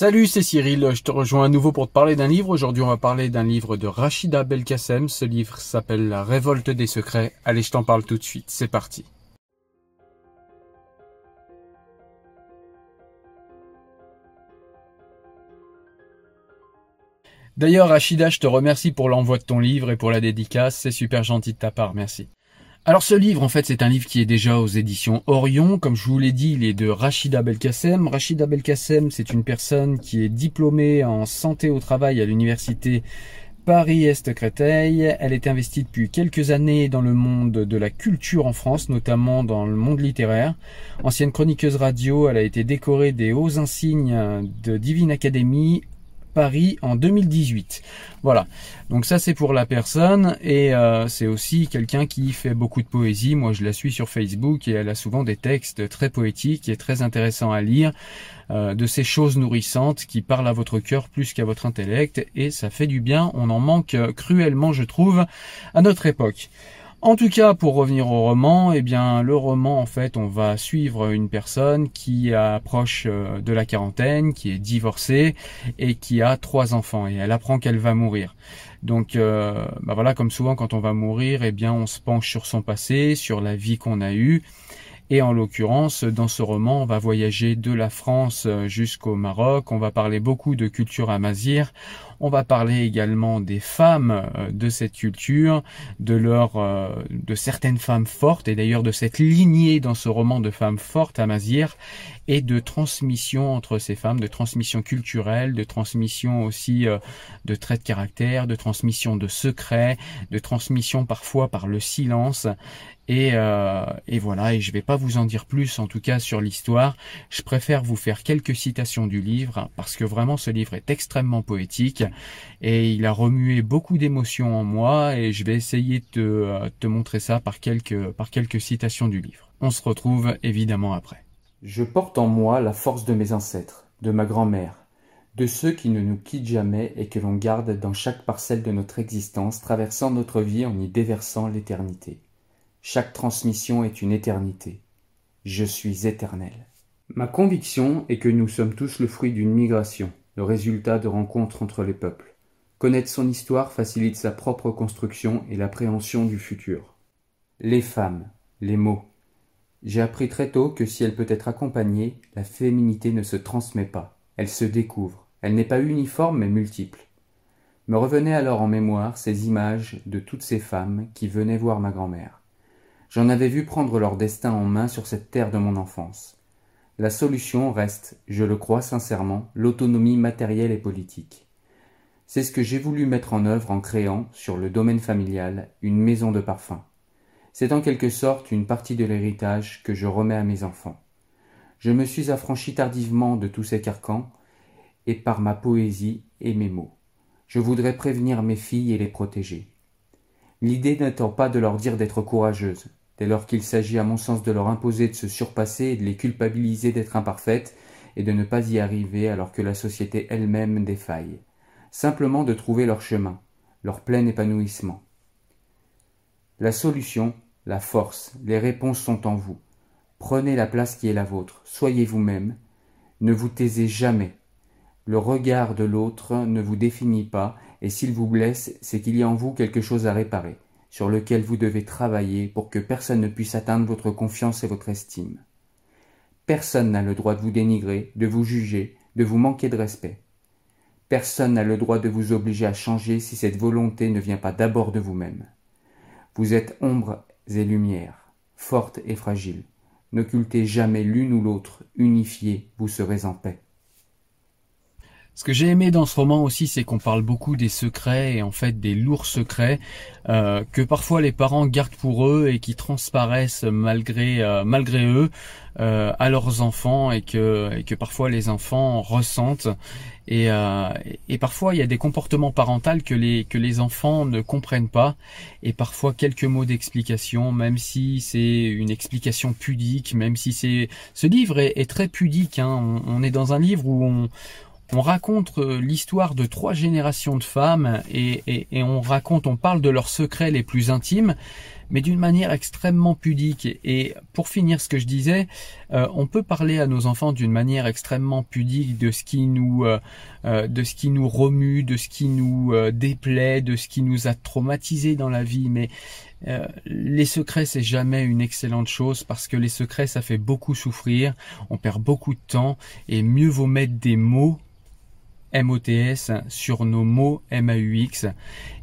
Salut, c'est Cyril, je te rejoins à nouveau pour te parler d'un livre. Aujourd'hui, on va parler d'un livre de Rachida Belkacem. Ce livre s'appelle La révolte des secrets. Allez, je t'en parle tout de suite. C'est parti. D'ailleurs, Rachida, je te remercie pour l'envoi de ton livre et pour la dédicace. C'est super gentil de ta part. Merci. Alors ce livre, en fait, c'est un livre qui est déjà aux éditions Orion. Comme je vous l'ai dit, il est de Rachida Belkacem. Rachida Belkacem, c'est une personne qui est diplômée en santé au travail à l'université Paris-Est-Créteil. Elle est investie depuis quelques années dans le monde de la culture en France, notamment dans le monde littéraire. Ancienne chroniqueuse radio, elle a été décorée des hauts insignes de Divine Academy Paris en 2018. Voilà. Donc ça c'est pour la personne et euh, c'est aussi quelqu'un qui fait beaucoup de poésie. Moi je la suis sur Facebook et elle a souvent des textes très poétiques et très intéressants à lire, euh, de ces choses nourrissantes qui parlent à votre cœur plus qu'à votre intellect et ça fait du bien. On en manque cruellement je trouve à notre époque. En tout cas, pour revenir au roman, eh bien, le roman, en fait, on va suivre une personne qui approche euh, de la quarantaine, qui est divorcée et qui a trois enfants et elle apprend qu'elle va mourir. Donc, euh, bah voilà, comme souvent quand on va mourir, eh bien, on se penche sur son passé, sur la vie qu'on a eue. Et en l'occurrence, dans ce roman, on va voyager de la France euh, jusqu'au Maroc. On va parler beaucoup de culture amazir. On va parler également des femmes euh, de cette culture, de leur, euh, de certaines femmes fortes et d'ailleurs de cette lignée dans ce roman de femmes fortes amazir et de transmission entre ces femmes, de transmission culturelle, de transmission aussi de traits de caractère, de transmission de secrets, de transmission parfois par le silence. Et, euh, et, voilà, et je vais pas vous en dire plus en tout cas sur l'histoire. Je préfère vous faire quelques citations du livre parce que vraiment ce livre est extrêmement poétique et il a remué beaucoup d'émotions en moi et je vais essayer de euh, te montrer ça par par quelques citations du livre. On se retrouve évidemment après. Je porte en moi la force de mes ancêtres, de ma grand-mère, de ceux qui ne nous quittent jamais et que l'on garde dans chaque parcelle de notre existence, traversant notre vie en y déversant l'éternité. Chaque transmission est une éternité. Je suis éternel. Ma conviction est que nous sommes tous le fruit d'une migration, le résultat de rencontres entre les peuples. Connaître son histoire facilite sa propre construction et l'appréhension du futur. Les femmes, les mots. J'ai appris très tôt que si elle peut être accompagnée, la féminité ne se transmet pas, elle se découvre, elle n'est pas uniforme mais multiple. Me revenaient alors en mémoire ces images de toutes ces femmes qui venaient voir ma grand-mère. J'en avais vu prendre leur destin en main sur cette terre de mon enfance. La solution reste, je le crois sincèrement, l'autonomie matérielle et politique. C'est ce que j'ai voulu mettre en œuvre en créant, sur le domaine familial, une maison de parfum. C'est en quelque sorte une partie de l'héritage que je remets à mes enfants. Je me suis affranchi tardivement de tous ces carcans, et par ma poésie et mes mots. Je voudrais prévenir mes filles et les protéger. L'idée n'étant pas de leur dire d'être courageuses, dès lors qu'il s'agit à mon sens de leur imposer de se surpasser et de les culpabiliser d'être imparfaites et de ne pas y arriver alors que la société elle-même défaille, simplement de trouver leur chemin, leur plein épanouissement. La solution, la force, les réponses sont en vous. Prenez la place qui est la vôtre, soyez vous-même, ne vous taisez jamais. Le regard de l'autre ne vous définit pas, et s'il vous blesse, c'est qu'il y a en vous quelque chose à réparer sur lequel vous devez travailler pour que personne ne puisse atteindre votre confiance et votre estime. Personne n'a le droit de vous dénigrer, de vous juger, de vous manquer de respect. Personne n'a le droit de vous obliger à changer si cette volonté ne vient pas d'abord de vous-même. Vous êtes ombres et lumières, fortes et fragiles. N'occultez jamais l'une ou l'autre, unifiez, vous serez en paix. Ce que j'ai aimé dans ce roman aussi, c'est qu'on parle beaucoup des secrets et en fait des lourds secrets euh, que parfois les parents gardent pour eux et qui transparaissent malgré euh, malgré eux euh, à leurs enfants et que et que parfois les enfants ressentent et, et parfois il y a des comportements parentaux que les que les enfants ne comprennent pas et parfois quelques mots d'explication même si c'est une explication pudique même si c'est ce livre est, très pudique hein. on, on est dans un livre où on on raconte euh, l'histoire de trois générations de femmes et, et, on raconte, on parle de leurs secrets les plus intimes, mais d'une manière extrêmement pudique. Et pour finir ce que je disais, euh, on peut parler à nos enfants d'une manière extrêmement pudique de ce qui nous, euh, de ce qui nous remue, de ce qui nous déplaît, de ce qui nous a traumatisés dans la vie. Mais les secrets, c'est jamais une excellente chose parce que les secrets, ça fait beaucoup souffrir, on perd beaucoup de temps et mieux vaut mettre des mots MOTS sur nos mots MAUX.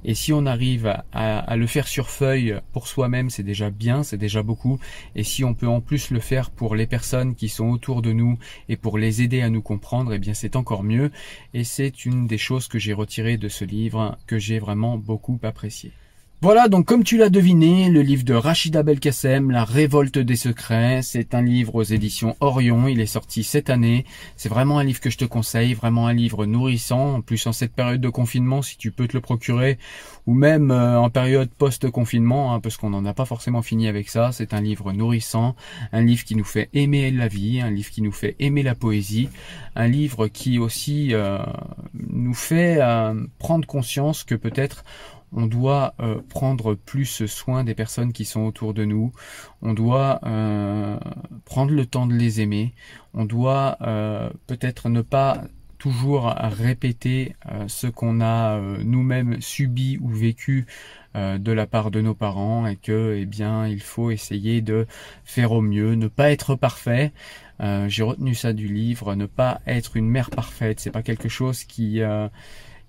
Et si on arrive à, le faire sur feuille pour soi-même, c'est déjà bien, c'est déjà beaucoup. Et si on peut en plus le faire pour les personnes qui sont autour de nous et pour les aider à nous comprendre, eh bien c'est encore mieux. Et c'est une des choses que j'ai retirées de ce livre que j'ai vraiment beaucoup apprécié. Voilà, donc comme tu l'as deviné, le livre de Rachida Belkacem, La révolte des secrets, c'est un livre aux éditions Orion, il est sorti cette année. C'est vraiment un livre que je te conseille, vraiment un livre nourrissant, en plus en cette période de confinement, si tu peux te le procurer, ou même euh, en période post-confinement, hein, parce qu'on n'en a pas forcément fini avec ça, c'est un livre nourrissant, un livre qui nous fait aimer la vie, un livre qui nous fait aimer la poésie, un livre qui aussi euh, nous fait euh, prendre conscience que peut-être on doit euh, prendre plus soin des personnes qui sont autour de nous, on doit euh, prendre le temps de les aimer, on doit euh, peut-être ne pas toujours répéter ce qu'on a nous-mêmes subi ou vécu de la part de nos parents et que eh bien il faut essayer de faire au mieux, ne pas être parfait. J'ai retenu ça du livre, ne pas être une mère parfaite, c'est pas quelque chose qui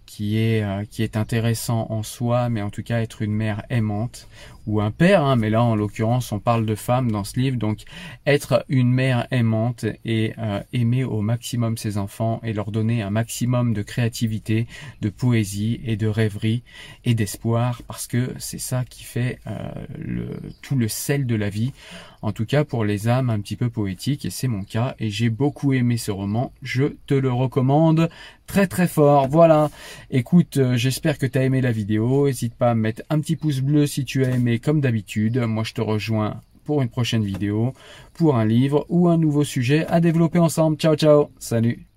qui est euh, qui est intéressant en soi, mais en tout cas être une mère aimante ou un père, hein, mais là en l'occurrence on parle de femme dans ce livre, donc être une mère aimante et euh, aimer au maximum ses enfants et leur donner un maximum de créativité, de poésie et de rêverie et d'espoir, parce que c'est ça qui fait euh, le, tout le sel de la vie, en tout cas pour les âmes un petit peu poétiques, et c'est mon cas, et j'ai beaucoup aimé ce roman, je te le recommande très très fort. Voilà, écoute, euh, j'espère que tu as aimé la vidéo, n'hésite pas à mettre un petit pouce bleu si tu as aimé comme d'habitude, moi je te rejoins pour une prochaine vidéo, pour un livre ou un nouveau sujet à développer ensemble. Ciao ciao, salut